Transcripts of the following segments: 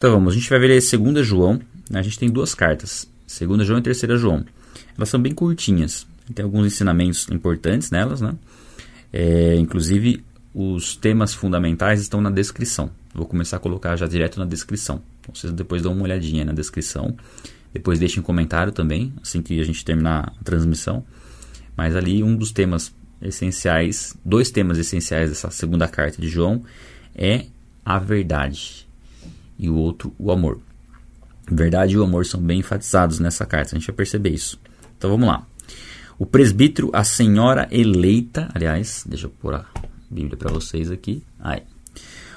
Então vamos, a gente vai ver 2 João, né? a gente tem duas cartas, 2 João e 3 João. Elas são bem curtinhas, tem alguns ensinamentos importantes nelas, né? É, inclusive, os temas fundamentais estão na descrição. Vou começar a colocar já direto na descrição. Então, vocês depois dão uma olhadinha na descrição. Depois deixem um comentário também, assim que a gente terminar a transmissão. Mas ali um dos temas essenciais, dois temas essenciais dessa segunda carta de João é a verdade e o outro o amor. Verdade e o amor são bem enfatizados nessa carta, a gente vai perceber isso. Então vamos lá. O presbítero, a senhora eleita, aliás, deixa eu pôr a Bíblia para vocês aqui. Aí.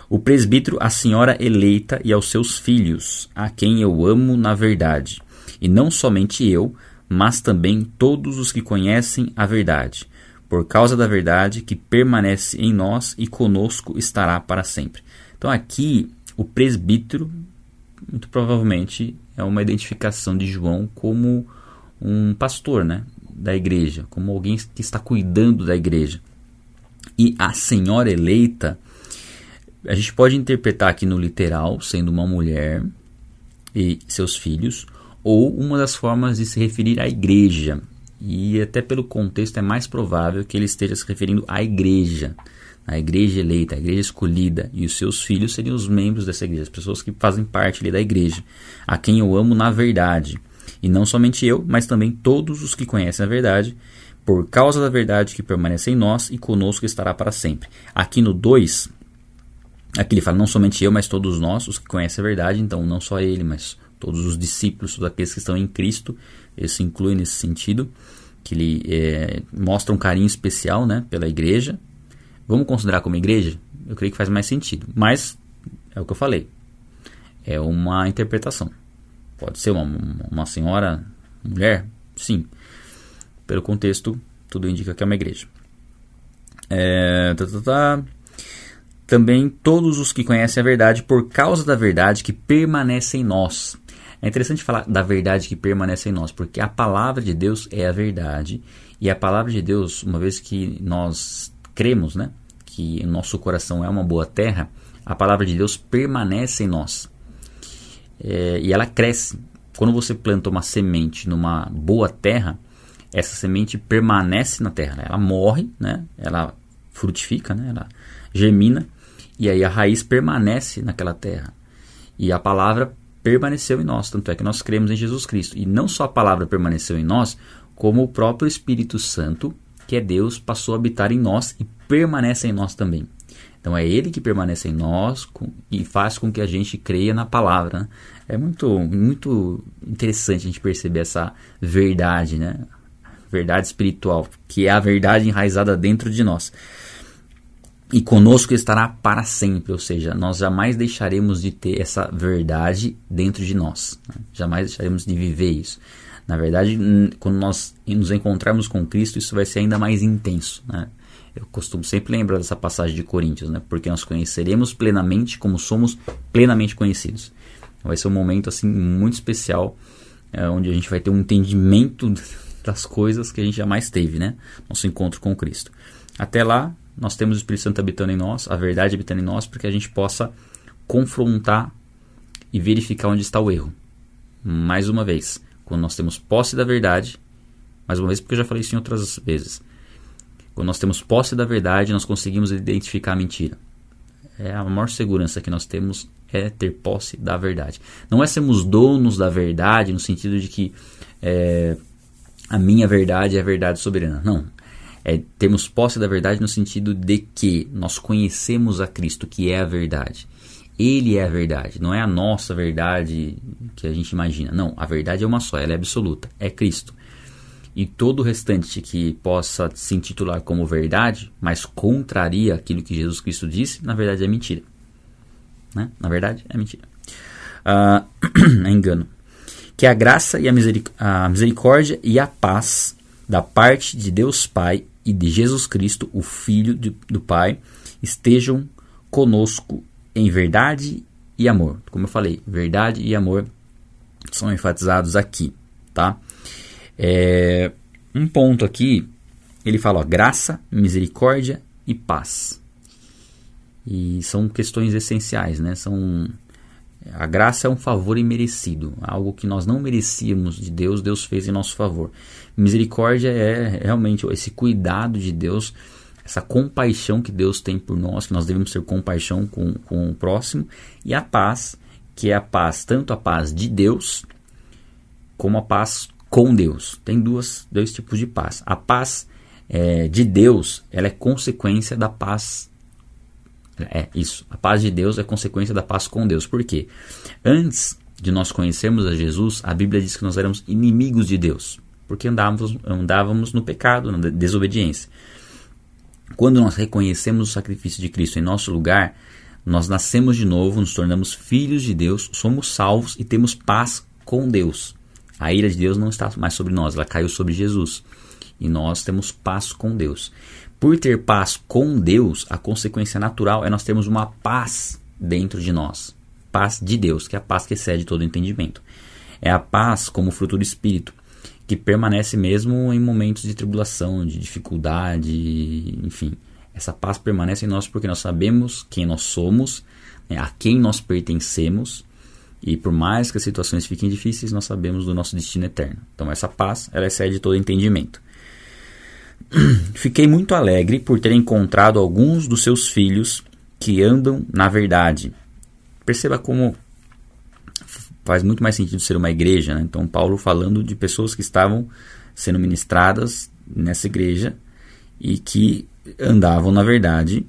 O presbítero, a senhora eleita e aos seus filhos, a quem eu amo na verdade, e não somente eu, mas também todos os que conhecem a verdade, por causa da verdade que permanece em nós e conosco estará para sempre. Então aqui o presbítero, muito provavelmente, é uma identificação de João como um pastor, né, da igreja, como alguém que está cuidando da igreja. E a senhora eleita, a gente pode interpretar aqui no literal, sendo uma mulher e seus filhos, ou uma das formas de se referir à igreja. E até pelo contexto é mais provável que ele esteja se referindo à igreja, a igreja eleita, a igreja escolhida, e os seus filhos seriam os membros dessa igreja, as pessoas que fazem parte ali da igreja, a quem eu amo na verdade. E não somente eu, mas também todos os que conhecem a verdade, por causa da verdade que permanece em nós e conosco estará para sempre. Aqui no 2, aqui ele fala não somente eu, mas todos nós, os que conhecem a verdade, então não só ele, mas todos os discípulos, todos aqueles que estão em Cristo, isso inclui nesse sentido, que ele é, mostra um carinho especial né, pela igreja. Vamos considerar como igreja? Eu creio que faz mais sentido, mas é o que eu falei, é uma interpretação. Pode ser uma, uma senhora, mulher? Sim. Pelo contexto, tudo indica que é uma igreja. É, tá, tá, tá. Também todos os que conhecem a verdade por causa da verdade que permanece em nós. É interessante falar da verdade que permanece em nós, porque a palavra de Deus é a verdade. E a palavra de Deus, uma vez que nós cremos, né, que o nosso coração é uma boa terra, a palavra de Deus permanece em nós é, e ela cresce. Quando você planta uma semente numa boa terra, essa semente permanece na terra. Né? Ela morre, né? ela frutifica, né? ela germina, e aí a raiz permanece naquela terra. E a palavra permaneceu em nós, tanto é que nós cremos em Jesus Cristo. E não só a palavra permaneceu em nós, como o próprio Espírito Santo, que é Deus, passou a habitar em nós e permanece em nós também. Então é Ele que permanece em nós e faz com que a gente creia na palavra. Né? É muito, muito interessante a gente perceber essa verdade, né? Verdade espiritual, que é a verdade enraizada dentro de nós. E conosco estará para sempre, ou seja, nós jamais deixaremos de ter essa verdade dentro de nós. Né? Jamais deixaremos de viver isso. Na verdade, quando nós nos encontrarmos com Cristo, isso vai ser ainda mais intenso. Né? Eu costumo sempre lembrar dessa passagem de Coríntios, né? Porque nós conheceremos plenamente como somos plenamente conhecidos. Vai ser um momento assim muito especial, é, onde a gente vai ter um entendimento das coisas que a gente jamais teve, né? Nosso encontro com Cristo. Até lá, nós temos o Espírito Santo habitando em nós, a verdade habitando em nós, para que a gente possa confrontar e verificar onde está o erro. Mais uma vez, quando nós temos posse da verdade, mais uma vez porque eu já falei isso em outras vezes, quando nós temos posse da verdade, nós conseguimos identificar a mentira. É a maior segurança que nós temos é ter posse da verdade. Não é sermos donos da verdade no sentido de que é, a minha verdade é a verdade soberana. Não. É termos posse da verdade no sentido de que nós conhecemos a Cristo, que é a verdade. Ele é a verdade, não é a nossa verdade que a gente imagina. Não, a verdade é uma só, ela é absoluta, é Cristo e todo o restante que possa se intitular como verdade, mas contraria aquilo que Jesus Cristo disse, na verdade é mentira. Né? Na verdade é mentira. Uh, é engano. Que a graça e a, miseric a misericórdia e a paz da parte de Deus Pai e de Jesus Cristo, o Filho de, do Pai, estejam conosco em verdade e amor. Como eu falei, verdade e amor são enfatizados aqui, tá? É, um ponto aqui, ele fala ó, graça, misericórdia e paz. E são questões essenciais, né? São A graça é um favor imerecido, algo que nós não merecíamos de Deus, Deus fez em nosso favor. Misericórdia é realmente esse cuidado de Deus, essa compaixão que Deus tem por nós, que nós devemos ter compaixão com, com o próximo, e a paz, que é a paz, tanto a paz de Deus, como a paz com Deus. Tem duas, dois tipos de paz. A paz é, de Deus, ela é consequência da paz é isso. A paz de Deus é consequência da paz com Deus. Por quê? Antes de nós conhecermos a Jesus, a Bíblia diz que nós éramos inimigos de Deus, porque andávamos, andávamos no pecado, na desobediência. Quando nós reconhecemos o sacrifício de Cristo em nosso lugar, nós nascemos de novo, nos tornamos filhos de Deus, somos salvos e temos paz com Deus. A ira de Deus não está mais sobre nós, ela caiu sobre Jesus. E nós temos paz com Deus. Por ter paz com Deus, a consequência natural é nós termos uma paz dentro de nós. Paz de Deus, que é a paz que excede todo entendimento. É a paz como fruto do Espírito, que permanece mesmo em momentos de tribulação, de dificuldade, enfim. Essa paz permanece em nós porque nós sabemos quem nós somos, né, a quem nós pertencemos, e por mais que as situações fiquem difíceis, nós sabemos do nosso destino eterno. Então essa paz, ela excede todo entendimento. Fiquei muito alegre por ter encontrado alguns dos seus filhos que andam na verdade. Perceba como faz muito mais sentido ser uma igreja. Né? Então, Paulo falando de pessoas que estavam sendo ministradas nessa igreja e que andavam na verdade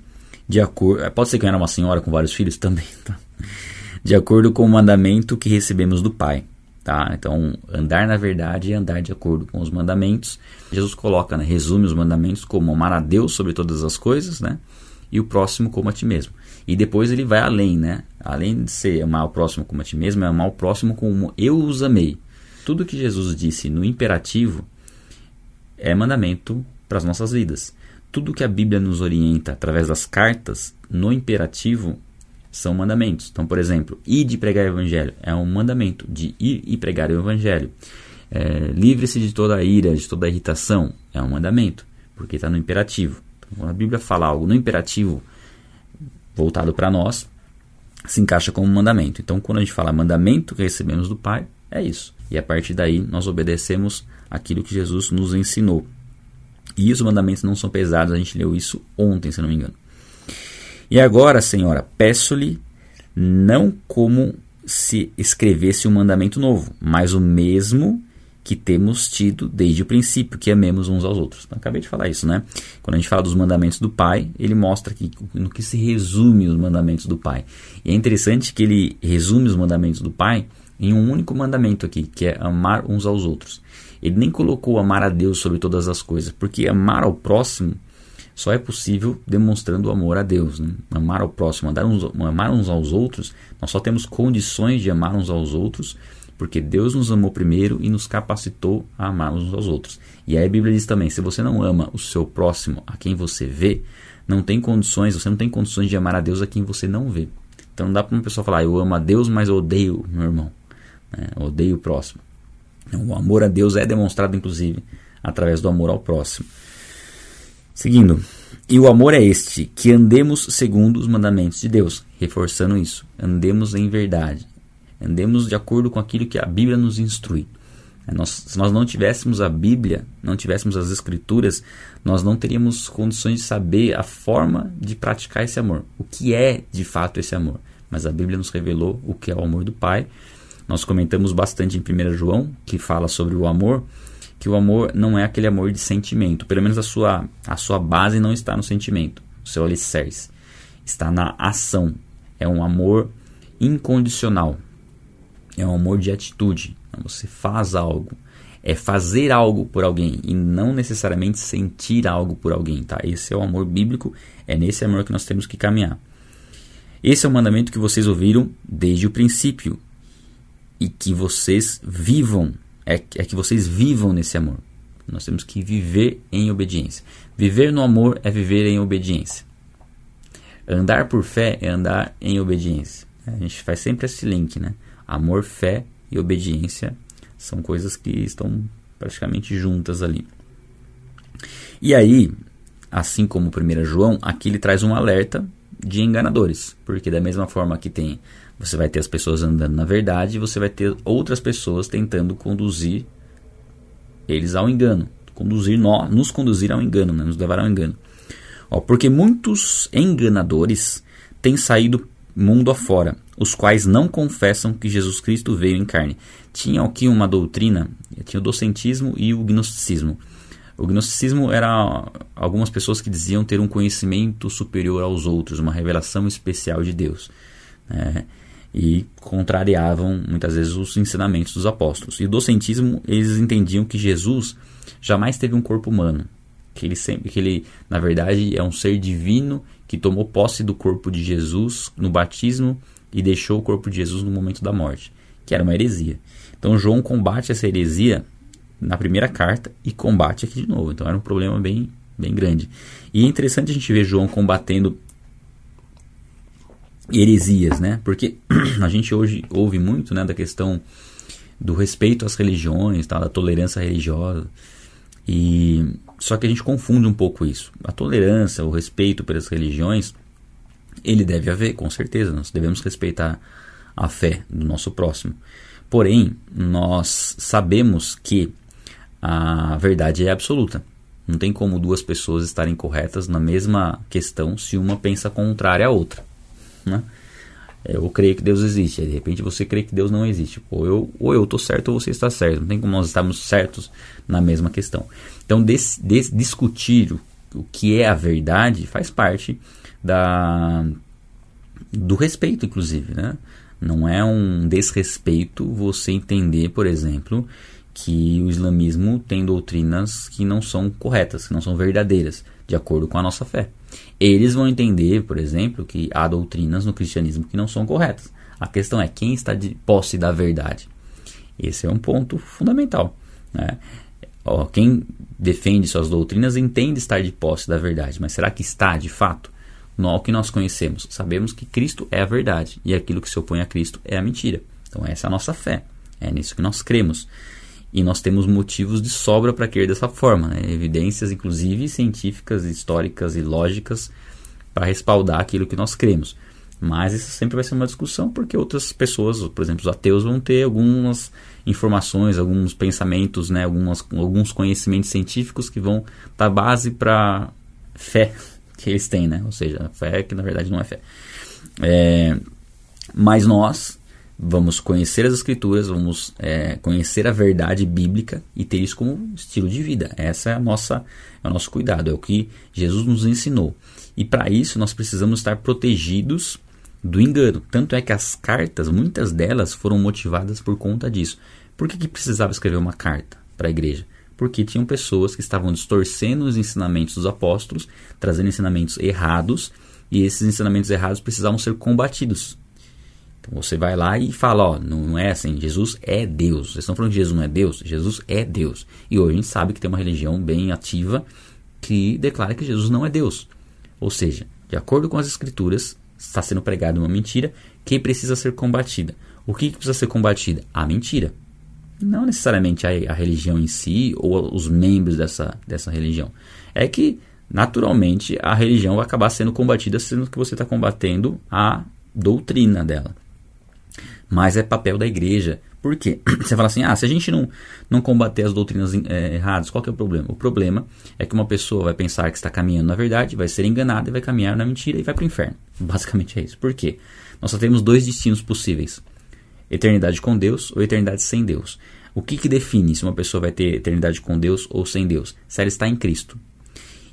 de acordo. Pode ser que era uma senhora com vários filhos também, tá? De acordo com o mandamento que recebemos do Pai. Tá? Então, andar na verdade e andar de acordo com os mandamentos. Jesus coloca, né, resume os mandamentos como amar a Deus sobre todas as coisas, né? E o próximo como a ti mesmo. E depois ele vai além, né? Além de ser amar o próximo como a ti mesmo, é amar o próximo como eu os amei. Tudo que Jesus disse no imperativo é mandamento para as nossas vidas. Tudo que a Bíblia nos orienta através das cartas no imperativo são mandamentos. Então, por exemplo, ir de pregar o evangelho é um mandamento de ir e pregar o evangelho. É, Livre-se de toda a ira, de toda a irritação, é um mandamento, porque está no imperativo. Então, quando a Bíblia fala algo no imperativo voltado para nós, se encaixa como mandamento. Então, quando a gente fala mandamento que recebemos do Pai, é isso. E a partir daí nós obedecemos aquilo que Jesus nos ensinou. E os mandamentos não são pesados, a gente leu isso ontem, se não me engano. E agora, Senhora, peço-lhe não como se escrevesse um mandamento novo, mas o mesmo que temos tido desde o princípio, que amemos uns aos outros. Então, acabei de falar isso, né? Quando a gente fala dos mandamentos do Pai, ele mostra que, no que se resume os mandamentos do Pai. E é interessante que ele resume os mandamentos do Pai em um único mandamento aqui, que é amar uns aos outros. Ele nem colocou amar a Deus sobre todas as coisas, porque amar ao próximo só é possível demonstrando o amor a Deus. Né? Amar ao próximo, uns, amar uns aos outros, nós só temos condições de amar uns aos outros porque Deus nos amou primeiro e nos capacitou a amar uns aos outros. E aí a Bíblia diz também: se você não ama o seu próximo, a quem você vê, não tem condições, você não tem condições de amar a Deus a quem você não vê. Então não dá para uma pessoa falar: eu amo a Deus, mas odeio meu irmão, né? odeio o próximo. Então, o amor a Deus é demonstrado, inclusive, através do amor ao próximo. Seguindo, e o amor é este, que andemos segundo os mandamentos de Deus, reforçando isso, andemos em verdade, andemos de acordo com aquilo que a Bíblia nos instrui. É, nós, se nós não tivéssemos a Bíblia, não tivéssemos as Escrituras, nós não teríamos condições de saber a forma de praticar esse amor, o que é de fato esse amor. Mas a Bíblia nos revelou o que é o amor do Pai. Nós comentamos bastante em 1 João, que fala sobre o amor, que o amor não é aquele amor de sentimento. Pelo menos a sua, a sua base não está no sentimento, o seu alicerce. Está na ação. É um amor incondicional. É um amor de atitude. Você faz algo. É fazer algo por alguém e não necessariamente sentir algo por alguém, tá? Esse é o amor bíblico, é nesse amor que nós temos que caminhar. Esse é o mandamento que vocês ouviram desde o princípio e que vocês vivam é, é que vocês vivam nesse amor. Nós temos que viver em obediência. Viver no amor é viver em obediência. Andar por fé é andar em obediência. A gente faz sempre esse link, né? Amor, fé e obediência são coisas que estão praticamente juntas ali. E aí, assim como o 1 João, aqui ele traz um alerta de enganadores, porque da mesma forma que tem, você vai ter as pessoas andando na verdade, você vai ter outras pessoas tentando conduzir eles ao engano, conduzir nós, nos conduzir ao engano, né? nos levar ao engano. Ó, porque muitos enganadores têm saído mundo afora, os quais não confessam que Jesus Cristo veio em carne. Tinha aqui uma doutrina, tinha o docentismo e o gnosticismo. O gnosticismo era algumas pessoas que diziam ter um conhecimento superior aos outros, uma revelação especial de Deus. Né? E contrariavam muitas vezes os ensinamentos dos apóstolos. E o docentismo, eles entendiam que Jesus jamais teve um corpo humano, que ele sempre, que ele na verdade é um ser divino que tomou posse do corpo de Jesus no batismo e deixou o corpo de Jesus no momento da morte, que era uma heresia. Então João combate essa heresia na primeira carta e combate aqui de novo. Então era um problema bem, bem grande. E é interessante a gente ver João combatendo heresias, né? Porque a gente hoje ouve muito, né, da questão do respeito às religiões, tá, da tolerância religiosa. E só que a gente confunde um pouco isso. A tolerância, o respeito pelas religiões, ele deve haver, com certeza. Nós devemos respeitar a fé do nosso próximo. Porém, nós sabemos que a verdade é absoluta. Não tem como duas pessoas estarem corretas na mesma questão se uma pensa contrária à outra. Né? Eu creio que Deus existe, aí de repente você crê que Deus não existe. Ou eu, ou eu estou certo ou você está certo. Não tem como nós estarmos certos na mesma questão. Então, des, des, discutir o, o que é a verdade faz parte da, do respeito, inclusive. Né? Não é um desrespeito você entender, por exemplo, que o islamismo tem doutrinas que não são corretas, que não são verdadeiras, de acordo com a nossa fé. Eles vão entender, por exemplo, que há doutrinas no cristianismo que não são corretas. A questão é quem está de posse da verdade. Esse é um ponto fundamental. Né? Ó, quem defende suas doutrinas entende estar de posse da verdade, mas será que está de fato? No que nós conhecemos, sabemos que Cristo é a verdade e aquilo que se opõe a Cristo é a mentira. Então, essa é a nossa fé, é nisso que nós cremos. E nós temos motivos de sobra para crer dessa forma, né? evidências, inclusive científicas, históricas e lógicas para respaldar aquilo que nós cremos. Mas isso sempre vai ser uma discussão porque outras pessoas, por exemplo, os ateus, vão ter algumas informações, alguns pensamentos, né? Algumas, alguns conhecimentos científicos que vão dar base para fé que eles têm, né? Ou seja, fé que na verdade não é fé. É, mas nós vamos conhecer as escrituras, vamos é, conhecer a verdade bíblica e ter isso como estilo de vida. Essa é a nossa, é o nosso cuidado, é o que Jesus nos ensinou. E para isso nós precisamos estar protegidos do engano. Tanto é que as cartas, muitas delas foram motivadas por conta disso. Por que, que precisava escrever uma carta para a igreja? Porque tinham pessoas que estavam distorcendo os ensinamentos dos apóstolos, trazendo ensinamentos errados, e esses ensinamentos errados precisavam ser combatidos. Então você vai lá e fala, ó, não é assim, Jesus é Deus. Vocês estão falando que Jesus não é Deus? Jesus é Deus. E hoje a gente sabe que tem uma religião bem ativa que declara que Jesus não é Deus. Ou seja, de acordo com as escrituras, está sendo pregada uma mentira que precisa ser combatida. O que, precisa ser combatida? A mentira. Não necessariamente a, a religião em si ou os membros dessa, dessa religião. É que, naturalmente, a religião vai acabar sendo combatida sendo que você está combatendo a doutrina dela mas é papel da igreja. Por quê? Você fala assim, ah, se a gente não, não combater as doutrinas é, erradas, qual que é o problema? O problema é que uma pessoa vai pensar que está caminhando na verdade, vai ser enganada e vai caminhar na mentira e vai para o inferno. Basicamente é isso. Por quê? Nós só temos dois destinos possíveis. Eternidade com Deus ou eternidade sem Deus. O que, que define se uma pessoa vai ter eternidade com Deus ou sem Deus? Se ela está em Cristo.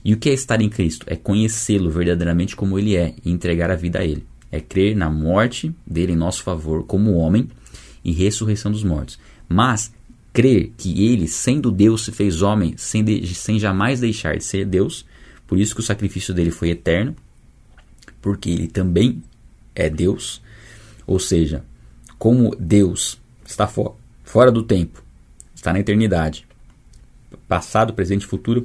E o que é estar em Cristo? É conhecê-lo verdadeiramente como ele é e entregar a vida a ele é crer na morte dele em nosso favor como homem e ressurreição dos mortos. Mas crer que ele, sendo Deus, se fez homem sem, de, sem jamais deixar de ser Deus, por isso que o sacrifício dele foi eterno, porque ele também é Deus, ou seja, como Deus está fo fora do tempo, está na eternidade, passado, presente e futuro,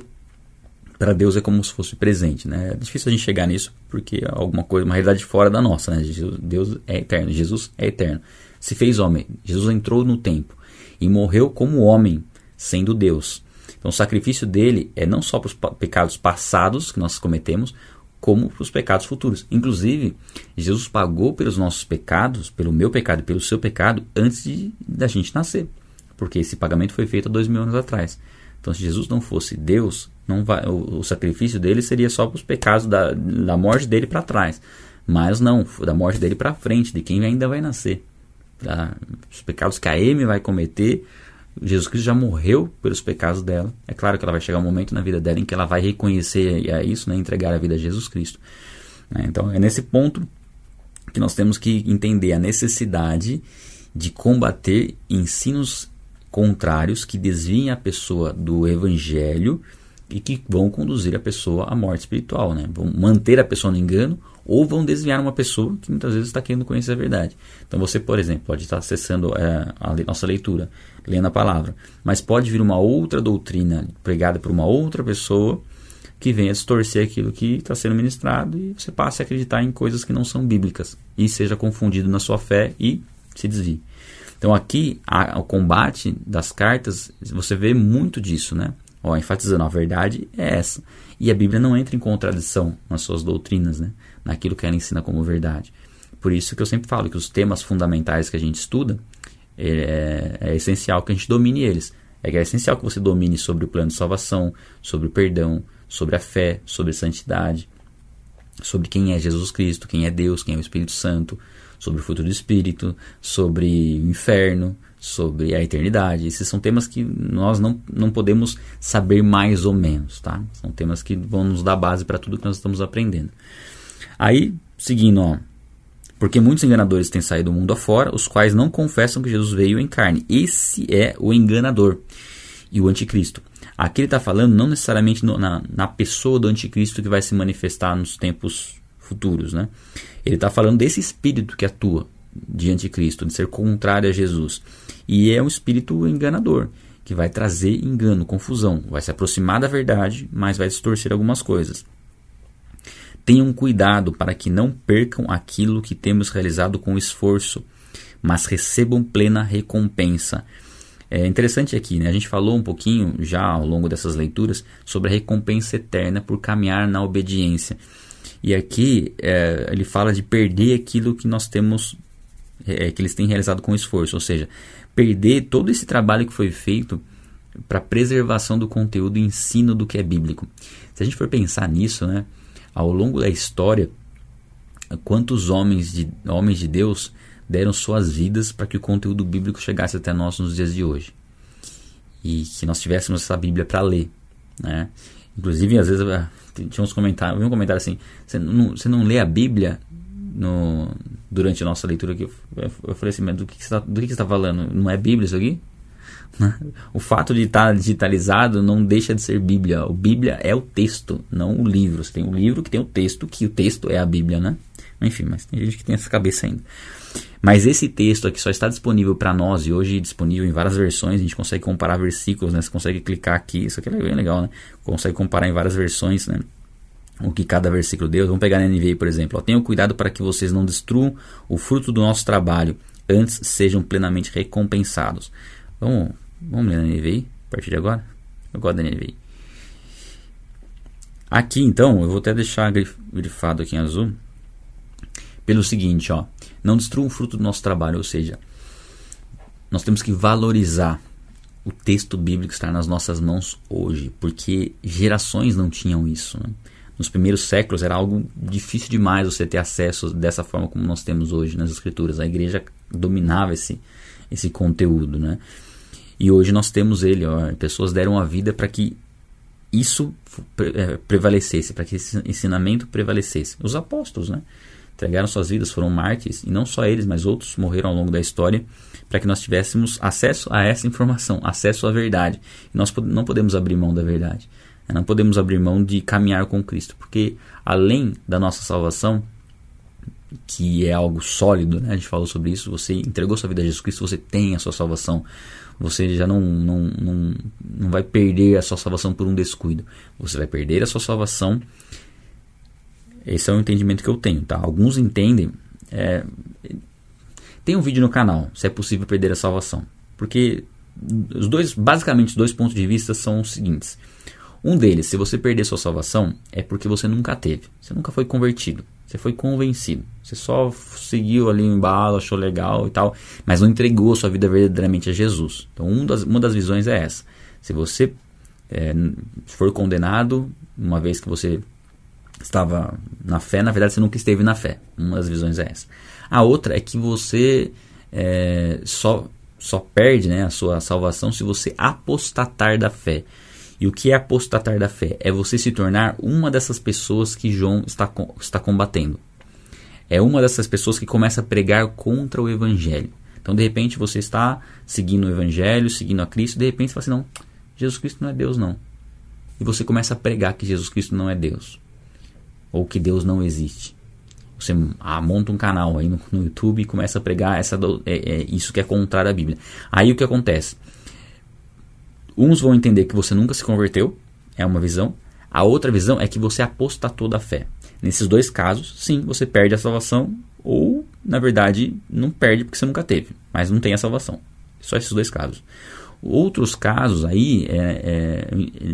para Deus é como se fosse presente, né? É difícil a gente chegar nisso porque é alguma coisa, uma realidade fora da nossa, né? Deus é eterno, Jesus é eterno. Se fez homem, Jesus entrou no tempo e morreu como homem, sendo Deus. Então o sacrifício dele é não só para os pecados passados que nós cometemos, como para os pecados futuros. Inclusive, Jesus pagou pelos nossos pecados, pelo meu pecado e pelo seu pecado, antes da gente nascer. Porque esse pagamento foi feito há dois mil anos atrás. Então, se Jesus não fosse Deus, não vai, o, o sacrifício dele seria só para os pecados da, da morte dele para trás. Mas não, da morte dele para frente, de quem ainda vai nascer. Pra, os pecados que a Amy vai cometer, Jesus Cristo já morreu pelos pecados dela. É claro que ela vai chegar um momento na vida dela em que ela vai reconhecer isso, né, entregar a vida a Jesus Cristo. Né? Então é nesse ponto que nós temos que entender a necessidade de combater ensinos contrários que desviem a pessoa do evangelho e que vão conduzir a pessoa à morte espiritual, né? Vão manter a pessoa no engano ou vão desviar uma pessoa que muitas vezes está querendo conhecer a verdade. Então você, por exemplo, pode estar acessando é, a nossa leitura, lendo a palavra, mas pode vir uma outra doutrina pregada por uma outra pessoa que venha distorcer aquilo que está sendo ministrado e você passe a acreditar em coisas que não são bíblicas e seja confundido na sua fé e se desvie. Então aqui a, o combate das cartas você vê muito disso, né? Ó, enfatizando a verdade é essa e a Bíblia não entra em contradição nas suas doutrinas, né? naquilo que ela ensina como verdade. Por isso que eu sempre falo que os temas fundamentais que a gente estuda é, é essencial que a gente domine eles. É que é essencial que você domine sobre o plano de salvação, sobre o perdão, sobre a fé, sobre a santidade, sobre quem é Jesus Cristo, quem é Deus, quem é o Espírito Santo, sobre o futuro do Espírito, sobre o inferno, sobre a eternidade. Esses são temas que nós não, não podemos saber mais ou menos, tá? São temas que vão nos dar base para tudo que nós estamos aprendendo. Aí, seguindo, ó. Porque muitos enganadores têm saído do mundo afora, os quais não confessam que Jesus veio em carne. Esse é o enganador e o anticristo. Aqui ele está falando não necessariamente no, na, na pessoa do anticristo que vai se manifestar nos tempos futuros. Né? Ele está falando desse espírito que atua de anticristo, de ser contrário a Jesus. E é um espírito enganador, que vai trazer engano, confusão, vai se aproximar da verdade, mas vai distorcer algumas coisas. Tenham cuidado para que não percam aquilo que temos realizado com esforço, mas recebam plena recompensa. É interessante aqui, né? a gente falou um pouquinho já ao longo dessas leituras sobre a recompensa eterna por caminhar na obediência. E aqui é, ele fala de perder aquilo que nós temos, é, que eles têm realizado com esforço, ou seja, perder todo esse trabalho que foi feito para preservação do conteúdo e ensino do que é bíblico. Se a gente for pensar nisso, né? ao longo da história, quantos homens de, homens de Deus deram suas vidas para que o conteúdo bíblico chegasse até nós nos dias de hoje. E que nós tivéssemos essa Bíblia para ler. Né? Inclusive, às vezes, tinha uns comentários, um comentário assim: você não, você não lê a Bíblia no, durante a nossa leitura aqui? Eu, falei assim: mas do que, você está tá falando? Não é Bíblia isso aqui? O fato de estar digitalizado não deixa de ser Bíblia. O Bíblia é o texto, não o livro. Você tem o livro que tem o texto, que o texto é a Bíblia, né? Enfim, mas tem gente que tem essa cabeça ainda. Mas esse texto aqui só está disponível para nós e hoje disponível em várias versões. A gente consegue comparar versículos, né? Você consegue clicar aqui. Isso aqui é bem legal, né? Consegue comparar em várias versões, né? O que cada versículo deu. Vamos pegar na NVI, por exemplo. Tenham cuidado para que vocês não destruam o fruto do nosso trabalho, antes sejam plenamente recompensados. Vamos Vamos ler na NVI a partir de agora? Eu gosto da NVI. Aqui então, eu vou até deixar grifado aqui em azul. Pelo seguinte, ó, não destrua o fruto do nosso trabalho, ou seja, nós temos que valorizar o texto bíblico que está nas nossas mãos hoje, porque gerações não tinham isso. Né? Nos primeiros séculos era algo difícil demais você ter acesso dessa forma como nós temos hoje nas escrituras. A igreja dominava esse, esse conteúdo, né? E hoje nós temos ele, ó, pessoas deram a vida para que isso é, prevalecesse, para que esse ensinamento prevalecesse. Os apóstolos, né? Entregaram suas vidas, foram mártires, e não só eles, mas outros morreram ao longo da história, para que nós tivéssemos acesso a essa informação, acesso à verdade. E nós não podemos abrir mão da verdade. Né? Não podemos abrir mão de caminhar com Cristo, porque além da nossa salvação, que é algo sólido, né? a gente falou sobre isso, você entregou sua vida a Jesus Cristo, você tem a sua salvação você já não, não, não, não vai perder a sua salvação por um descuido. Você vai perder a sua salvação. Esse é o entendimento que eu tenho, tá? Alguns entendem. É, tem um vídeo no canal, se é possível perder a salvação. Porque os dois, basicamente, os dois pontos de vista são os seguintes. Um deles, se você perder sua salvação, é porque você nunca teve. Você nunca foi convertido. Você foi convencido. Você só seguiu ali o embalo, achou legal e tal, mas não entregou sua vida verdadeiramente a Jesus. Então, um das, uma das visões é essa. Se você é, for condenado, uma vez que você estava na fé, na verdade você nunca esteve na fé. Uma das visões é essa. A outra é que você é, só, só perde né, a sua salvação se você apostatar da fé. E o que é apostatar da fé? É você se tornar uma dessas pessoas que João está, está combatendo. É uma dessas pessoas que começa a pregar contra o evangelho. Então, de repente, você está seguindo o evangelho, seguindo a Cristo, de repente você fala assim: não, Jesus Cristo não é Deus, não. E você começa a pregar que Jesus Cristo não é Deus. Ou que Deus não existe. Você ah, monta um canal aí no, no, YouTube e começa a pregar essa, é, é, isso que é contrário à Bíblia. Aí o que acontece? Uns vão entender que você nunca se converteu, é uma visão. A outra visão é que você apostatou da fé. Nesses dois casos, sim, você perde a salvação, ou, na verdade, não perde porque você nunca teve, mas não tem a salvação. Só esses dois casos. Outros casos aí, é, é,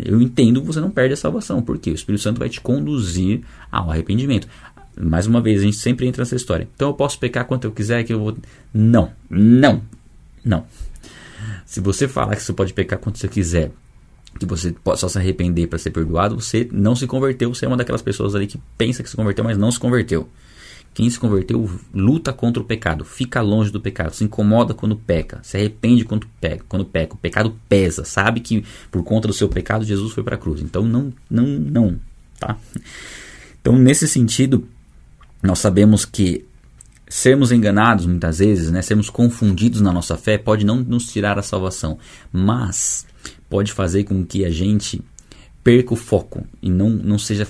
eu entendo que você não perde a salvação, porque o Espírito Santo vai te conduzir ao arrependimento. Mais uma vez, a gente sempre entra nessa história. Então eu posso pecar quanto eu quiser que eu vou. Não, não, não. Se você falar que você pode pecar quanto você quiser, que você pode só se arrepender para ser perdoado, você não se converteu. Você é uma daquelas pessoas ali que pensa que se converteu, mas não se converteu. Quem se converteu luta contra o pecado, fica longe do pecado, se incomoda quando peca, se arrepende quando peca, quando peca. O pecado pesa, sabe que por conta do seu pecado Jesus foi para a cruz. Então não, não, não, tá? Então nesse sentido, nós sabemos que sermos enganados muitas vezes, né, sermos confundidos na nossa fé pode não nos tirar a salvação, mas pode fazer com que a gente perca o foco e não, não seja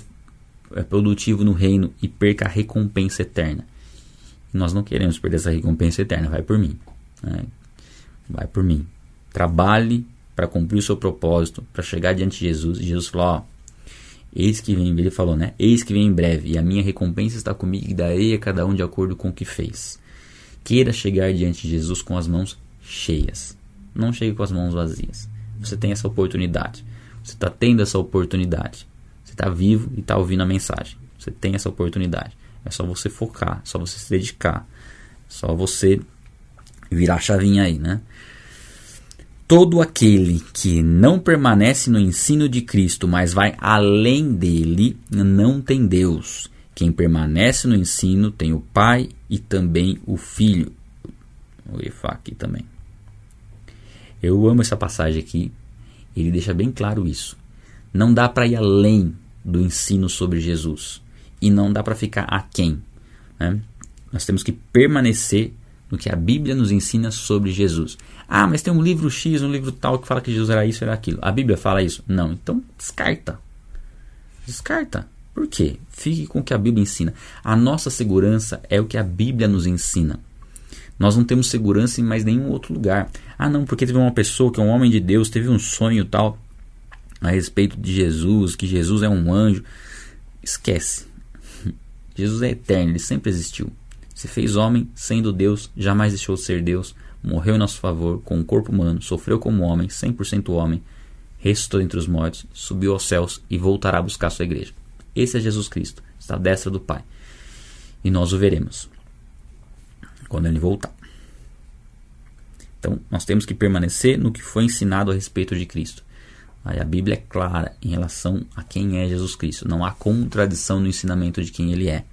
é produtivo no reino e perca a recompensa eterna. Nós não queremos perder essa recompensa eterna, vai por mim. Né? Vai por mim. Trabalhe para cumprir o seu propósito, para chegar diante de Jesus. E Jesus falou: ó, eis que vem, ele falou, né? Eis que vem em breve, e a minha recompensa está comigo, e darei a cada um de acordo com o que fez. Queira chegar diante de Jesus com as mãos cheias. Não chegue com as mãos vazias. Você tem essa oportunidade. Você está tendo essa oportunidade. Você está vivo e está ouvindo a mensagem. Você tem essa oportunidade. É só você focar, é só você se dedicar, é só você virar a chavinha aí, né? Todo aquele que não permanece no ensino de Cristo, mas vai além dele, não tem Deus. Quem permanece no ensino tem o Pai e também o Filho. Vou grifar aqui também. Eu amo essa passagem aqui. Ele deixa bem claro isso. Não dá para ir além do ensino sobre Jesus. E não dá para ficar aquém. Né? Nós temos que permanecer no que a Bíblia nos ensina sobre Jesus. Ah, mas tem um livro X, um livro tal que fala que Jesus era isso, era aquilo. A Bíblia fala isso? Não. Então descarta. Descarta. Por quê? Fique com o que a Bíblia ensina. A nossa segurança é o que a Bíblia nos ensina. Nós não temos segurança em mais nenhum outro lugar. Ah, não, porque teve uma pessoa que é um homem de Deus, teve um sonho tal a respeito de Jesus, que Jesus é um anjo. Esquece. Jesus é eterno, ele sempre existiu. Se fez homem, sendo Deus, jamais deixou de ser Deus, morreu em nosso favor com um corpo humano, sofreu como homem, 100% homem, ressuscitou entre os mortos, subiu aos céus e voltará a buscar sua igreja. Esse é Jesus Cristo, está à destra do Pai. E nós o veremos quando ele voltar. Então, nós temos que permanecer no que foi ensinado a respeito de Cristo. Aí a Bíblia é clara em relação a quem é Jesus Cristo. Não há contradição no ensinamento de quem ele é.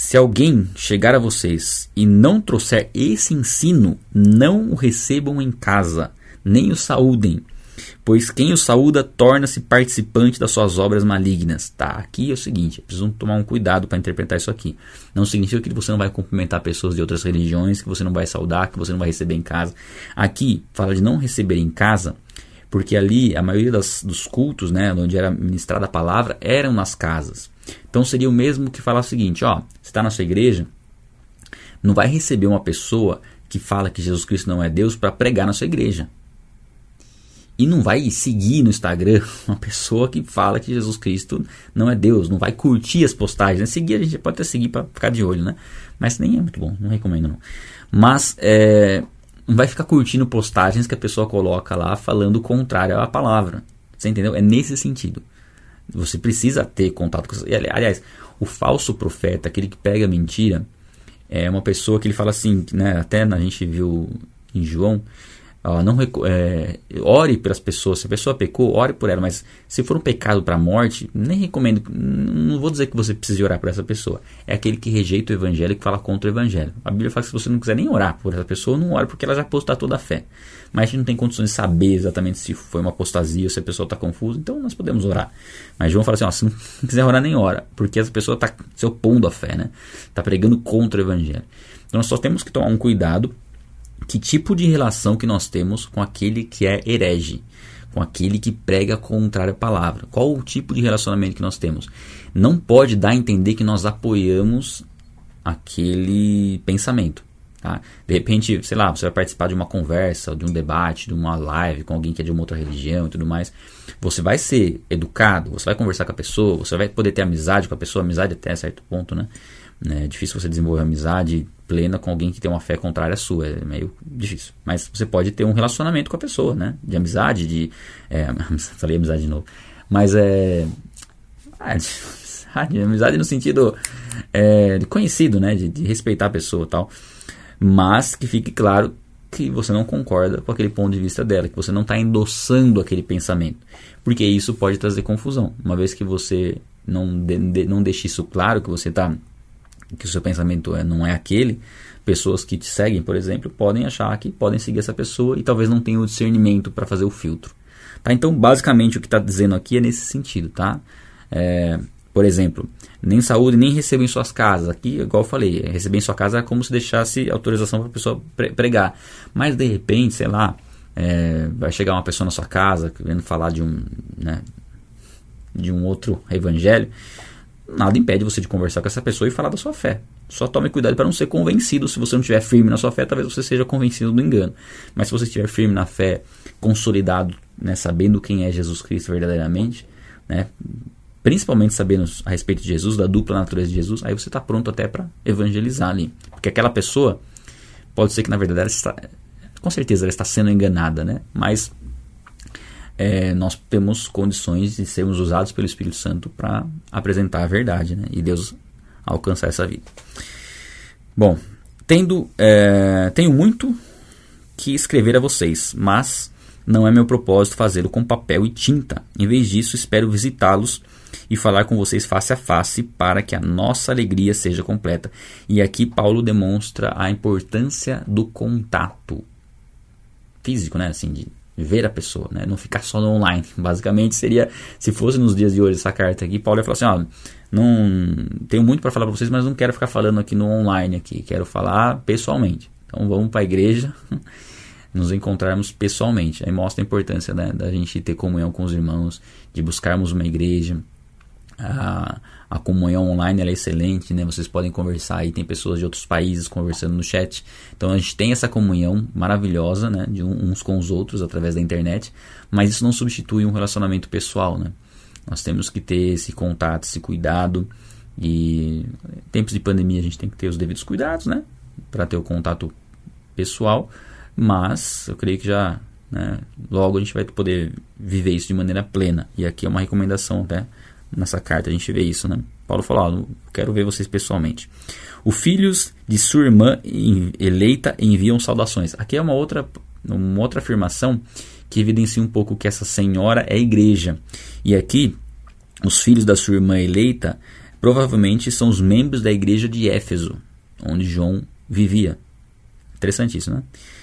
Se alguém chegar a vocês e não trouxer esse ensino, não o recebam em casa, nem o saúdem, pois quem o saúda torna-se participante das suas obras malignas. Tá, aqui é o seguinte, precisam tomar um cuidado para interpretar isso aqui. Não significa que você não vai cumprimentar pessoas de outras religiões, que você não vai saudar, que você não vai receber em casa. Aqui fala de não receber em casa porque ali a maioria das, dos cultos, né, onde era ministrada a palavra, eram nas casas. Então seria o mesmo que falar o seguinte: ó, você está na sua igreja, não vai receber uma pessoa que fala que Jesus Cristo não é Deus para pregar na sua igreja. E não vai seguir no Instagram uma pessoa que fala que Jesus Cristo não é Deus. Não vai curtir as postagens. Né? Seguir a gente pode até seguir para ficar de olho, né? Mas nem é muito bom, não recomendo não. Mas é, não vai ficar curtindo postagens que a pessoa coloca lá falando o contrário à palavra. Você entendeu? É nesse sentido. Você precisa ter contato com. Aliás, o falso profeta, aquele que pega a mentira, é uma pessoa que ele fala assim, né? Até a gente viu em João, não é, ore pelas pessoas. Se a pessoa pecou, ore por ela. Mas se for um pecado para a morte, nem recomendo. Não vou dizer que você precise orar por essa pessoa. É aquele que rejeita o evangelho e que fala contra o evangelho. A Bíblia fala que se você não quiser nem orar por essa pessoa, não ore porque ela já apostatou da fé. Mas a gente não tem condições de saber exatamente se foi uma apostasia ou se a pessoa está confusa. Então nós podemos orar. Mas João fala assim: ó, se não quiser orar, nem ora. Porque essa pessoa está se opondo à fé, né? Está pregando contra o evangelho. Então nós só temos que tomar um cuidado que tipo de relação que nós temos com aquele que é herege, com aquele que prega contrária palavra. Qual o tipo de relacionamento que nós temos? Não pode dar a entender que nós apoiamos aquele pensamento. Tá? De repente, sei lá, você vai participar de uma conversa, de um debate, de uma live com alguém que é de uma outra religião e tudo mais. Você vai ser educado, você vai conversar com a pessoa, você vai poder ter amizade com a pessoa, amizade até certo ponto, né? É difícil você desenvolver amizade plena com alguém que tem uma fé contrária à sua. É meio difícil. Mas você pode ter um relacionamento com a pessoa, né? De amizade, de. É, falei amizade de novo. Mas é. Ah, de, amizade no sentido é, de conhecido, né? De, de respeitar a pessoa tal. Mas que fique claro que você não concorda com aquele ponto de vista dela, que você não está endossando aquele pensamento. Porque isso pode trazer confusão. Uma vez que você não, de, não deixe isso claro, que você está que o seu pensamento é, não é aquele, pessoas que te seguem, por exemplo, podem achar que podem seguir essa pessoa e talvez não tenham o discernimento para fazer o filtro. Tá? Então, basicamente, o que está dizendo aqui é nesse sentido. Tá? É, por exemplo, nem saúde, nem receba em suas casas. Aqui, igual eu falei, receber em sua casa é como se deixasse autorização para a pessoa pregar. Mas, de repente, sei lá, é, vai chegar uma pessoa na sua casa querendo falar de um, né, de um outro evangelho nada impede você de conversar com essa pessoa e falar da sua fé. Só tome cuidado para não ser convencido. Se você não estiver firme na sua fé, talvez você seja convencido do engano. Mas se você estiver firme na fé, consolidado, né, sabendo quem é Jesus Cristo verdadeiramente, né, principalmente sabendo a respeito de Jesus, da dupla natureza de Jesus, aí você está pronto até para evangelizar ali. Porque aquela pessoa, pode ser que na verdade ela está, com certeza ela está sendo enganada, né? Mas é, nós temos condições de sermos usados pelo Espírito Santo para apresentar a verdade né? e Deus alcançar essa vida. Bom, tendo, é, tenho muito que escrever a vocês, mas não é meu propósito fazê-lo com papel e tinta. Em vez disso, espero visitá-los e falar com vocês face a face para que a nossa alegria seja completa. E aqui Paulo demonstra a importância do contato físico, né? Assim, de ver a pessoa, né? Não ficar só no online. Basicamente seria, se fosse nos dias de hoje essa carta aqui, Paulo ia falar assim, ó, não tenho muito para falar para vocês, mas não quero ficar falando aqui no online aqui, quero falar pessoalmente. Então vamos para a igreja, nos encontrarmos pessoalmente. Aí mostra a importância né, da gente ter comunhão com os irmãos, de buscarmos uma igreja, a, comunhão online é excelente, né? Vocês podem conversar aí, tem pessoas de outros países conversando no chat. Então a gente tem essa comunhão maravilhosa, né? De uns com os outros através da internet, mas isso não substitui um relacionamento pessoal, né? Nós temos que ter esse contato, esse cuidado. E em tempos de pandemia a gente tem que ter os devidos cuidados, né? Para ter o contato pessoal. Mas eu creio que já né, logo a gente vai poder viver isso de maneira plena. E aqui é uma recomendação até nessa carta a gente vê isso, né? Paulo falou: ó, quero ver vocês pessoalmente. Os filhos de sua irmã eleita enviam saudações. Aqui é uma outra, uma outra afirmação que evidencia um pouco que essa senhora é igreja. E aqui, os filhos da sua irmã eleita provavelmente são os membros da igreja de Éfeso, onde João vivia. Interessante isso, né?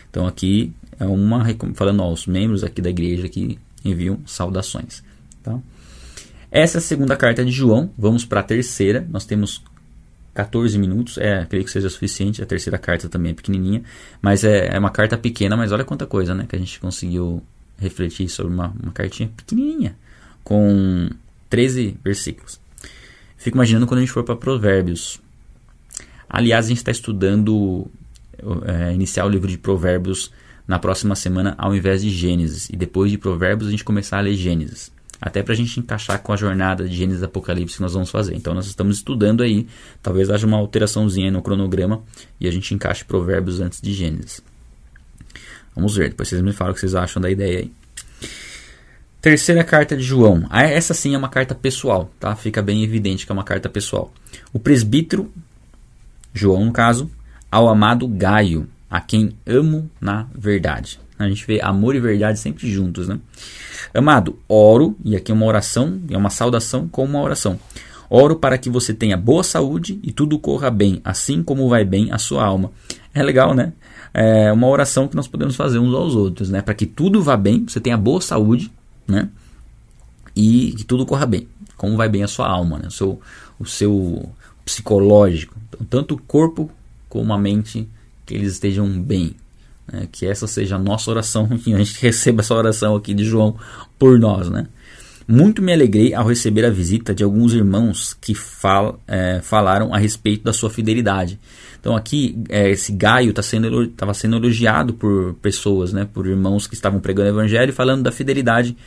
Então aqui é uma falando aos membros aqui da igreja que enviam saudações, tá? Essa é a segunda carta de João. Vamos para a terceira. Nós temos 14 minutos. É, creio que seja suficiente. A terceira carta também é pequenininha. Mas é, é uma carta pequena, mas olha quanta coisa né, que a gente conseguiu refletir sobre uma, uma cartinha pequenininha. Com 13 versículos. Fico imaginando quando a gente for para Provérbios. Aliás, a gente está estudando é, iniciar o livro de Provérbios na próxima semana ao invés de Gênesis. E depois de Provérbios a gente começar a ler Gênesis. Até para a gente encaixar com a jornada de Gênesis Apocalipse que nós vamos fazer. Então nós estamos estudando aí, talvez haja uma alteraçãozinha no cronograma e a gente encaixe provérbios antes de Gênesis. Vamos ver, depois vocês me falam o que vocês acham da ideia aí. Terceira carta de João. Ah, essa sim é uma carta pessoal, tá? Fica bem evidente que é uma carta pessoal. O presbítero, João no caso, ao amado Gaio, a quem amo na verdade. A gente vê amor e verdade sempre juntos, né? Amado, oro, e aqui é uma oração, é uma saudação com uma oração. Oro para que você tenha boa saúde e tudo corra bem, assim como vai bem a sua alma. É legal, né? É uma oração que nós podemos fazer uns aos outros, né? Para que tudo vá bem, você tenha boa saúde, né? E que tudo corra bem. Como vai bem a sua alma, né? O seu, o seu psicológico, tanto o corpo como a mente, que eles estejam bem. Né? Que essa seja a nossa oração, que a gente receba essa oração aqui de João por nós, né? Muito me alegrei ao receber a visita de alguns irmãos que fal, é, falaram a respeito da sua fidelidade. Então aqui é, esse Gaio estava tá sendo, sendo elogiado por pessoas, né, por irmãos que estavam pregando o evangelho e falando da fidelidade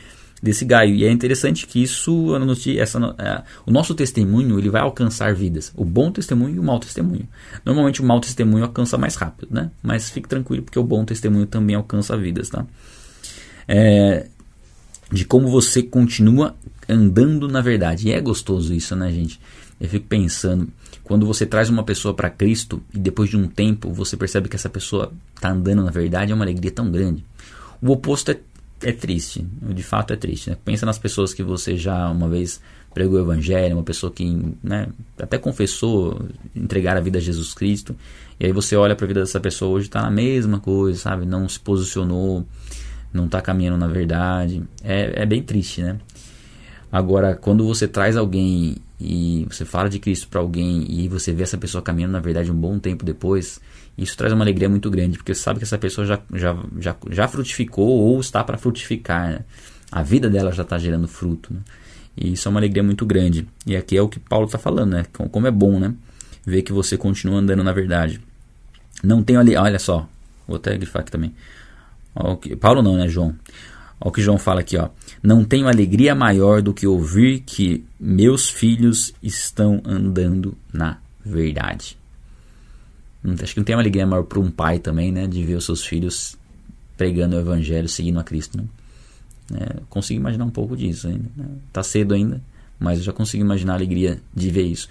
desse Gaio. E é interessante que isso, essa, é, o nosso testemunho ele vai alcançar vidas. O bom testemunho e o mau testemunho. Normalmente o mau testemunho alcança mais rápido, né? Mas fique tranquilo porque o bom testemunho também alcança vidas, tá? É, de como você continua andando na verdade. E é gostoso isso, né, gente? Eu fico pensando, quando você traz uma pessoa para Cristo e depois de um tempo você percebe que essa pessoa está andando na verdade, é uma alegria tão grande. O oposto é, é triste, de fato é triste. Né? Pensa nas pessoas que você já uma vez pregou o evangelho, uma pessoa que né, até confessou entregar a vida a Jesus Cristo, e aí você olha para a vida dessa pessoa hoje está na mesma coisa, sabe? Não se posicionou não está caminhando na verdade. É, é bem triste, né? Agora, quando você traz alguém e você fala de Cristo para alguém e você vê essa pessoa caminhando na verdade um bom tempo depois, isso traz uma alegria muito grande, porque você sabe que essa pessoa já, já, já, já frutificou ou está para frutificar. Né? A vida dela já está gerando fruto. Né? E isso é uma alegria muito grande. E aqui é o que Paulo está falando, né? Como é bom, né? Ver que você continua andando na verdade. Não tenho ali, olha só, vou até grifar aqui também. Que, Paulo não, né, João? Olha o que João fala aqui, ó. Não tenho alegria maior do que ouvir que meus filhos estão andando na verdade. Acho que não tem uma alegria maior para um pai também, né? De ver os seus filhos pregando o evangelho, seguindo a Cristo, né? É, consigo imaginar um pouco disso ainda. Né? Tá cedo ainda, mas eu já consigo imaginar a alegria de ver isso.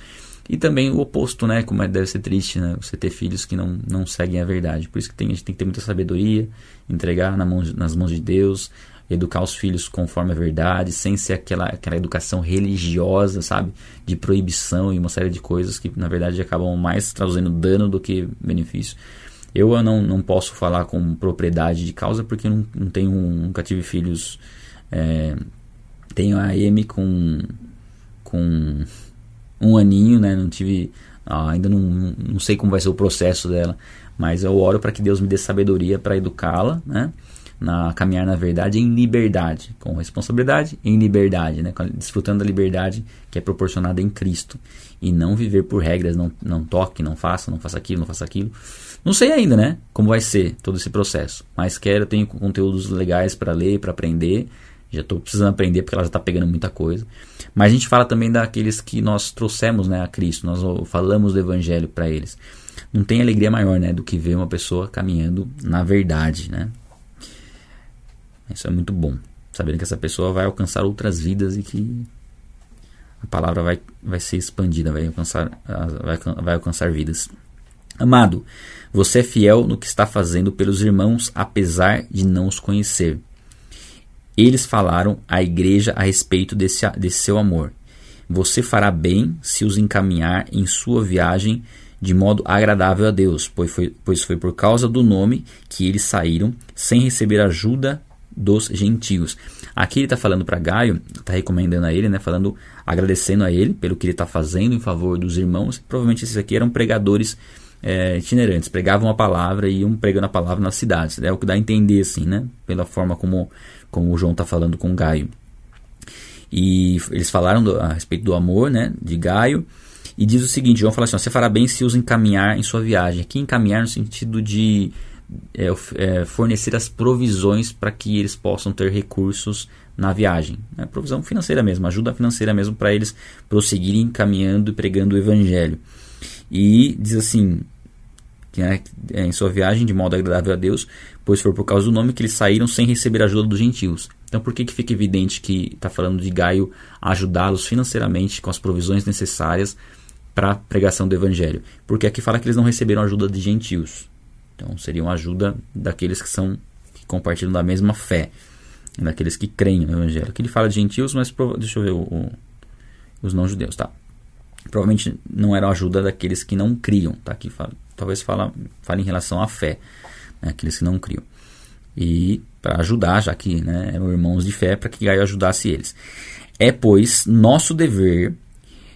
E também o oposto, né? Como é, deve ser triste, né? Você ter filhos que não, não seguem a verdade. Por isso que tem, a gente tem que ter muita sabedoria, entregar na mão, nas mãos de Deus, educar os filhos conforme a verdade, sem ser aquela, aquela educação religiosa, sabe? De proibição e uma série de coisas que, na verdade, acabam mais trazendo dano do que benefício. Eu não, não posso falar com propriedade de causa porque não, não tenho, nunca tive filhos. É, tenho a Amy com, com um aninho, né? Não tive. Ah, ainda não, não sei como vai ser o processo dela, mas eu oro para que Deus me dê sabedoria para educá-la, né? Na caminhar na verdade em liberdade, com responsabilidade em liberdade, né? Desfrutando da liberdade que é proporcionada em Cristo e não viver por regras, não, não toque, não faça, não faça aquilo, não faça aquilo. Não sei ainda, né? Como vai ser todo esse processo, mas quero, tenho conteúdos legais para ler, para aprender já estou precisando aprender porque ela já está pegando muita coisa. Mas a gente fala também daqueles que nós trouxemos né, a Cristo, nós falamos do Evangelho para eles. Não tem alegria maior né, do que ver uma pessoa caminhando na verdade. Né? Isso é muito bom. Sabendo que essa pessoa vai alcançar outras vidas e que a palavra vai, vai ser expandida, vai alcançar, vai, vai alcançar vidas. Amado, você é fiel no que está fazendo pelos irmãos, apesar de não os conhecer. Eles falaram à igreja a respeito desse, desse seu amor. Você fará bem se os encaminhar em sua viagem de modo agradável a Deus, pois foi, pois foi por causa do nome que eles saíram sem receber ajuda dos gentios. Aqui ele está falando para Gaio, está recomendando a ele, né, falando, agradecendo a ele pelo que ele está fazendo em favor dos irmãos. Provavelmente esses aqui eram pregadores é, itinerantes, pregavam a palavra e iam pregando a palavra nas cidades. É o que dá a entender, assim, né, pela forma como como o João está falando com Gaio. E eles falaram do, a respeito do amor né, de Gaio. E diz o seguinte: João fala assim: Você fará bem se os encaminhar em sua viagem. Aqui, encaminhar no sentido de é, é, fornecer as provisões para que eles possam ter recursos na viagem. Né? Provisão financeira mesmo, ajuda financeira mesmo para eles prosseguirem caminhando e pregando o evangelho. E diz assim: que né, em sua viagem de modo agradável a Deus, pois foi por causa do nome que eles saíram sem receber ajuda dos gentios. Então, por que, que fica evidente que está falando de Gaio ajudá-los financeiramente com as provisões necessárias para a pregação do evangelho? Porque aqui fala que eles não receberam ajuda de gentios. Então, seriam ajuda daqueles que são que compartilham da mesma fé, daqueles que creem no evangelho. Aqui ele fala de gentios, mas deixa eu ver o, o, os não judeus, tá? Provavelmente não era ajuda daqueles que não criam, tá? Aqui fala, talvez fala, fale em relação à fé, né? aqueles que não criam e para ajudar, já que né, eram irmãos de fé, para que Gaio ajudasse eles. É, pois, nosso dever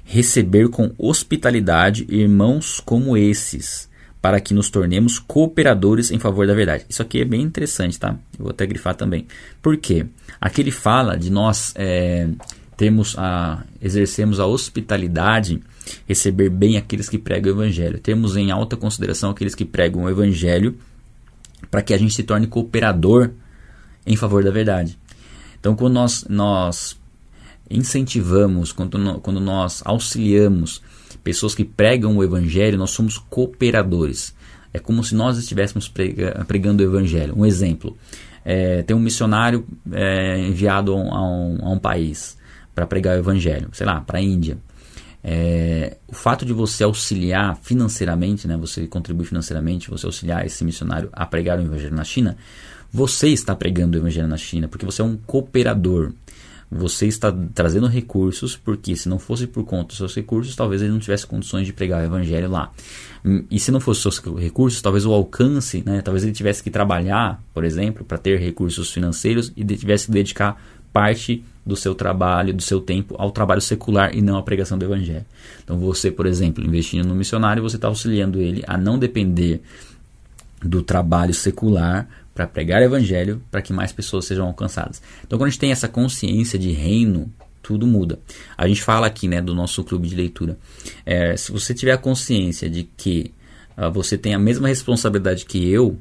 receber com hospitalidade irmãos como esses, para que nos tornemos cooperadores em favor da verdade. Isso aqui é bem interessante, tá? Eu vou até grifar também. Por quê? Aqui ele fala de nós é, termos a, exercemos a hospitalidade, receber bem aqueles que pregam o evangelho. Temos em alta consideração aqueles que pregam o evangelho para que a gente se torne cooperador em favor da verdade. Então, quando nós, nós incentivamos, quando, quando nós auxiliamos pessoas que pregam o Evangelho, nós somos cooperadores. É como se nós estivéssemos prega, pregando o Evangelho. Um exemplo: é, tem um missionário é, enviado a um, a um país para pregar o Evangelho, sei lá, para a Índia. É, o fato de você auxiliar financeiramente, né, você contribuir financeiramente, você auxiliar esse missionário a pregar o evangelho na China, você está pregando o evangelho na China, porque você é um cooperador. Você está trazendo recursos, porque se não fosse por conta dos seus recursos, talvez ele não tivesse condições de pregar o evangelho lá. E se não fosse seus recursos, talvez o alcance, né, talvez ele tivesse que trabalhar, por exemplo, para ter recursos financeiros e tivesse que dedicar parte do seu trabalho, do seu tempo ao trabalho secular e não à pregação do evangelho. Então você, por exemplo, investindo no missionário, você está auxiliando ele a não depender do trabalho secular para pregar o evangelho, para que mais pessoas sejam alcançadas. Então quando a gente tem essa consciência de reino, tudo muda. A gente fala aqui, né, do nosso clube de leitura. É, se você tiver a consciência de que uh, você tem a mesma responsabilidade que eu,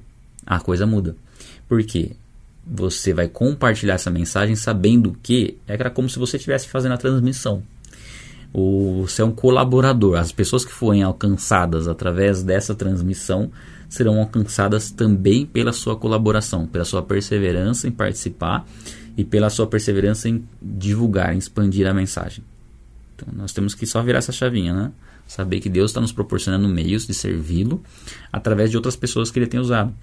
a coisa muda. Por quê? você vai compartilhar essa mensagem sabendo que é como se você estivesse fazendo a transmissão. O, você é um colaborador. As pessoas que forem alcançadas através dessa transmissão serão alcançadas também pela sua colaboração, pela sua perseverança em participar e pela sua perseverança em divulgar, em expandir a mensagem. Então nós temos que só virar essa chavinha, né? Saber que Deus está nos proporcionando meios de servi-lo através de outras pessoas que Ele tem usado.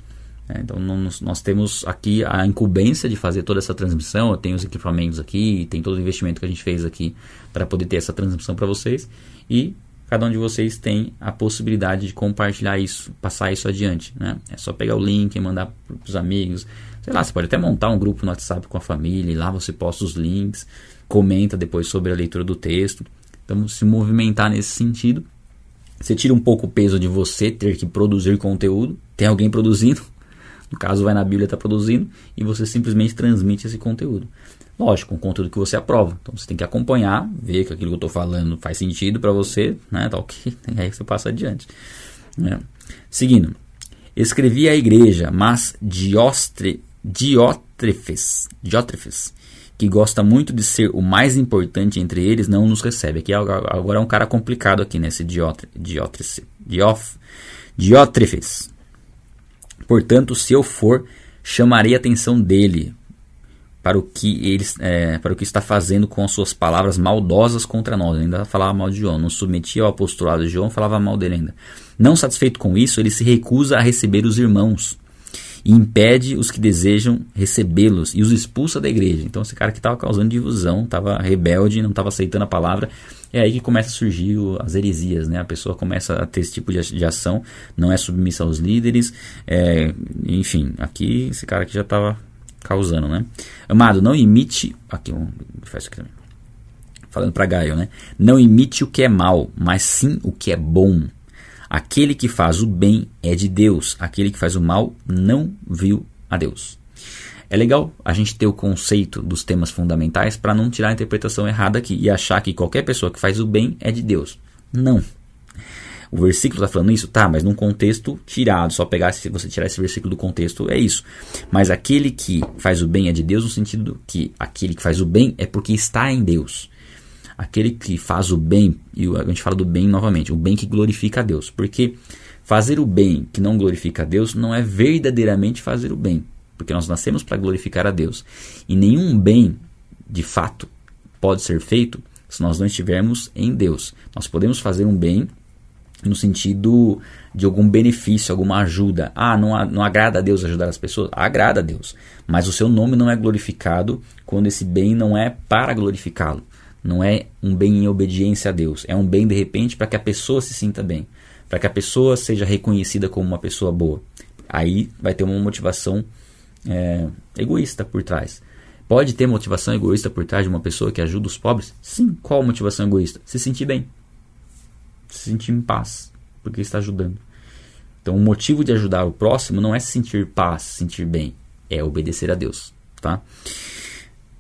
É, então nós, nós, temos aqui a incumbência de fazer toda essa transmissão. Eu tenho os equipamentos aqui, tem todo o investimento que a gente fez aqui para poder ter essa transmissão para vocês. E cada um de vocês tem a possibilidade de compartilhar isso, passar isso adiante. Né? É só pegar o link e mandar para os amigos. Sei lá, você pode até montar um grupo no WhatsApp com a família, e lá você posta os links, comenta depois sobre a leitura do texto. Então, se movimentar nesse sentido. Você tira um pouco o peso de você ter que produzir conteúdo, tem alguém produzindo, no caso vai na Bíblia está produzindo e você simplesmente transmite esse conteúdo. Lógico, um conteúdo que você aprova. Então você tem que acompanhar, ver que aquilo que eu estou falando faz sentido para você, né? Tá ok, aí você passa adiante. Né? Seguindo, escrevi à igreja, mas Diostre, Diótrefes, Diótrefes, que gosta muito de ser o mais importante entre eles, não nos recebe. Aqui agora é um cara complicado aqui nesse Diótre, Diótrefes, Diótrefes. Portanto, se eu for, chamarei a atenção dele para o que ele, é, para o que está fazendo com as suas palavras maldosas contra nós. ainda falava mal de João, não submetia ao apostolado de João, falava mal dele ainda. Não satisfeito com isso, ele se recusa a receber os irmãos e impede os que desejam recebê-los e os expulsa da igreja. Então, esse cara que estava causando divisão, estava rebelde, não estava aceitando a palavra, é aí que começa a surgir as heresias, né? A pessoa começa a ter esse tipo de, ação, não é submissa aos líderes, é, enfim, aqui esse cara aqui já estava causando, né? Amado, não imite, aqui, faz aqui também. Falando para Gaio, né? Não imite o que é mal, mas sim o que é bom. Aquele que faz o bem é de Deus, aquele que faz o mal não viu a Deus. É legal a gente ter o conceito dos temas fundamentais para não tirar a interpretação errada aqui e achar que qualquer pessoa que faz o bem é de Deus. Não. O versículo está falando isso? Tá, mas num contexto tirado. Só pegar, se você tirar esse versículo do contexto, é isso. Mas aquele que faz o bem é de Deus, no sentido que aquele que faz o bem é porque está em Deus. Aquele que faz o bem, e a gente fala do bem novamente, o bem que glorifica a Deus. Porque Fazer o bem que não glorifica a Deus não é verdadeiramente fazer o bem, porque nós nascemos para glorificar a Deus. E nenhum bem, de fato, pode ser feito se nós não estivermos em Deus. Nós podemos fazer um bem no sentido de algum benefício, alguma ajuda. Ah, não, não agrada a Deus ajudar as pessoas? Agrada a Deus. Mas o seu nome não é glorificado quando esse bem não é para glorificá-lo. Não é um bem em obediência a Deus. É um bem, de repente, para que a pessoa se sinta bem para que a pessoa seja reconhecida como uma pessoa boa. Aí vai ter uma motivação é, egoísta por trás. Pode ter motivação egoísta por trás de uma pessoa que ajuda os pobres? Sim. Qual motivação egoísta? Se sentir bem. Se sentir em paz, porque está ajudando. Então, o motivo de ajudar o próximo não é se sentir paz, se sentir bem, é obedecer a Deus, tá?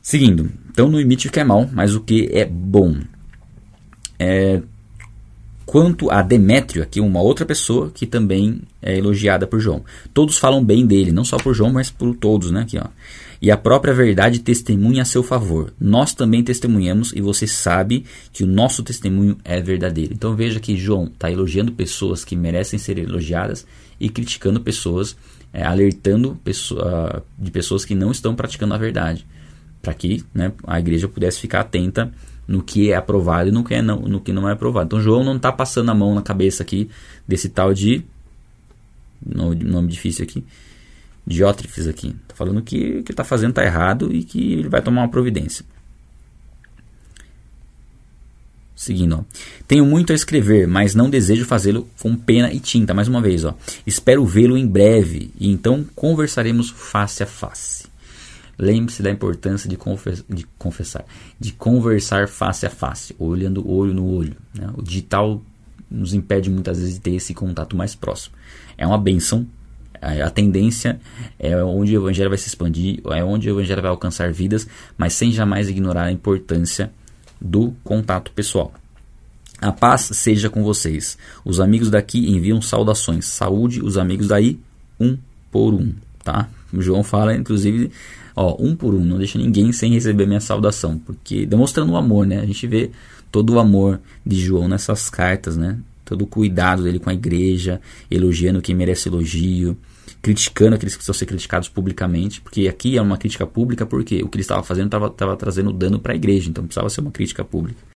Seguindo, então não imite o que é mal, mas o que é bom. É, quanto a Demétrio, aqui uma outra pessoa que também é elogiada por João. Todos falam bem dele, não só por João, mas por todos, né? Aqui, ó. E a própria verdade testemunha a seu favor. Nós também testemunhamos e você sabe que o nosso testemunho é verdadeiro. Então veja que João está elogiando pessoas que merecem ser elogiadas e criticando pessoas, é, alertando pessoa, de pessoas que não estão praticando a verdade, para que né, a igreja pudesse ficar atenta no que é aprovado e no que, é não, no que não é aprovado. Então João não está passando a mão na cabeça aqui desse tal de nome difícil aqui, Diótrefes aqui. Está falando que o que está fazendo está errado e que ele vai tomar uma providência. Seguindo, ó. Tenho muito a escrever, mas não desejo fazê-lo com pena e tinta. Mais uma vez, ó. Espero vê-lo em breve e então conversaremos face a face. Lembre-se da importância de, confess de, confessar, de conversar face a face, olhando olho no olho. Né? O digital nos impede muitas vezes de ter esse contato mais próximo. É uma benção. A tendência é onde o evangelho vai se expandir, é onde o evangelho vai alcançar vidas, mas sem jamais ignorar a importância do contato pessoal. A paz seja com vocês. Os amigos daqui enviam saudações. Saúde, os amigos daí, um por um. Tá? O João fala, inclusive, ó, um por um, não deixa ninguém sem receber minha saudação, porque demonstrando o amor, né? A gente vê todo o amor de João nessas cartas, né? Todo o cuidado dele com a igreja, elogiando quem merece elogio, criticando aqueles que precisam ser criticados publicamente, porque aqui é uma crítica pública porque o que ele estava fazendo estava trazendo dano para a igreja, então precisava ser uma crítica pública.